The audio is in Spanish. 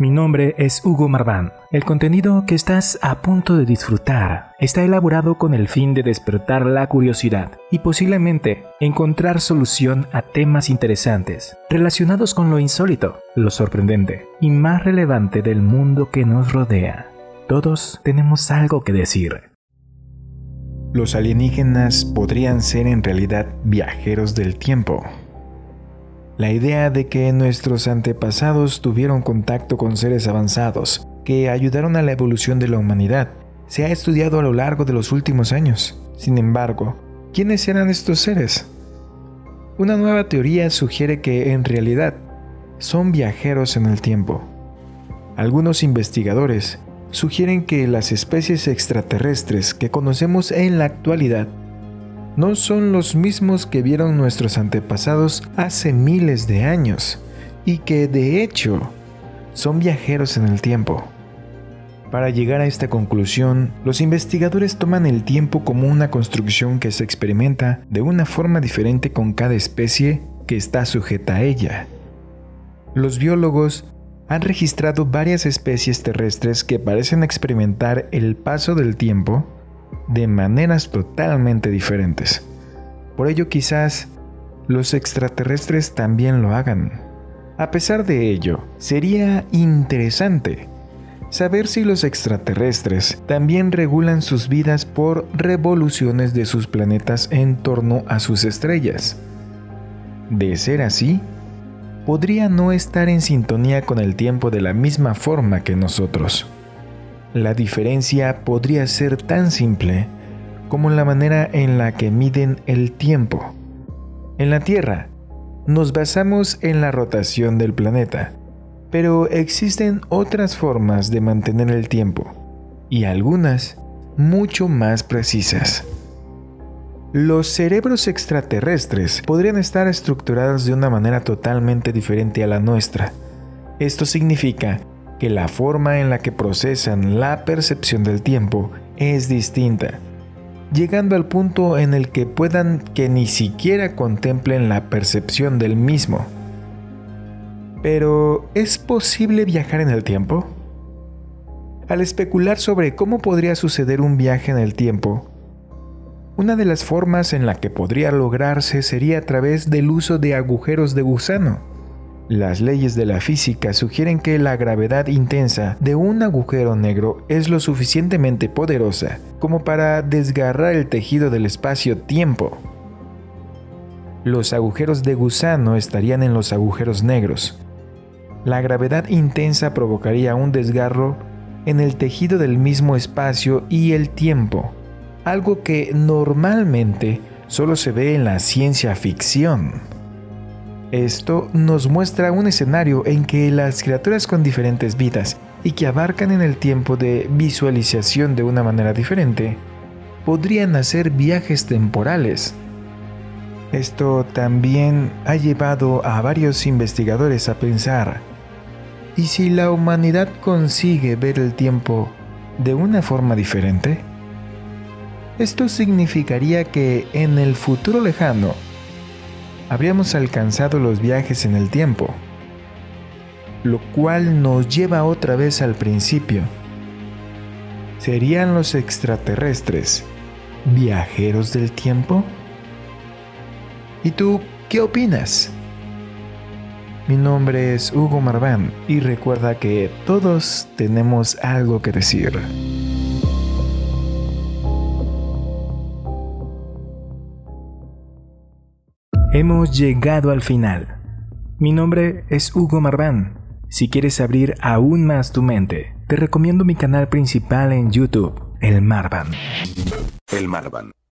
Mi nombre es Hugo Marván. El contenido que estás a punto de disfrutar está elaborado con el fin de despertar la curiosidad y posiblemente encontrar solución a temas interesantes relacionados con lo insólito, lo sorprendente y más relevante del mundo que nos rodea. Todos tenemos algo que decir. Los alienígenas podrían ser en realidad viajeros del tiempo. La idea de que nuestros antepasados tuvieron contacto con seres avanzados que ayudaron a la evolución de la humanidad se ha estudiado a lo largo de los últimos años. Sin embargo, ¿quiénes eran estos seres? Una nueva teoría sugiere que en realidad son viajeros en el tiempo. Algunos investigadores sugieren que las especies extraterrestres que conocemos en la actualidad no son los mismos que vieron nuestros antepasados hace miles de años y que de hecho son viajeros en el tiempo. Para llegar a esta conclusión, los investigadores toman el tiempo como una construcción que se experimenta de una forma diferente con cada especie que está sujeta a ella. Los biólogos han registrado varias especies terrestres que parecen experimentar el paso del tiempo de maneras totalmente diferentes. Por ello quizás los extraterrestres también lo hagan. A pesar de ello, sería interesante saber si los extraterrestres también regulan sus vidas por revoluciones de sus planetas en torno a sus estrellas. De ser así, podría no estar en sintonía con el tiempo de la misma forma que nosotros. La diferencia podría ser tan simple como la manera en la que miden el tiempo. En la Tierra, nos basamos en la rotación del planeta, pero existen otras formas de mantener el tiempo, y algunas mucho más precisas. Los cerebros extraterrestres podrían estar estructurados de una manera totalmente diferente a la nuestra. Esto significa que la forma en la que procesan la percepción del tiempo es distinta, llegando al punto en el que puedan que ni siquiera contemplen la percepción del mismo. Pero, ¿es posible viajar en el tiempo? Al especular sobre cómo podría suceder un viaje en el tiempo, una de las formas en la que podría lograrse sería a través del uso de agujeros de gusano. Las leyes de la física sugieren que la gravedad intensa de un agujero negro es lo suficientemente poderosa como para desgarrar el tejido del espacio-tiempo. Los agujeros de gusano estarían en los agujeros negros. La gravedad intensa provocaría un desgarro en el tejido del mismo espacio y el tiempo, algo que normalmente solo se ve en la ciencia ficción. Esto nos muestra un escenario en que las criaturas con diferentes vidas y que abarcan en el tiempo de visualización de una manera diferente, podrían hacer viajes temporales. Esto también ha llevado a varios investigadores a pensar, ¿y si la humanidad consigue ver el tiempo de una forma diferente? Esto significaría que en el futuro lejano, habríamos alcanzado los viajes en el tiempo, lo cual nos lleva otra vez al principio. ¿Serían los extraterrestres viajeros del tiempo? ¿Y tú qué opinas? Mi nombre es Hugo Marván y recuerda que todos tenemos algo que decir. Hemos llegado al final. Mi nombre es Hugo Marván. Si quieres abrir aún más tu mente, te recomiendo mi canal principal en YouTube, El Marvan. El Marvan.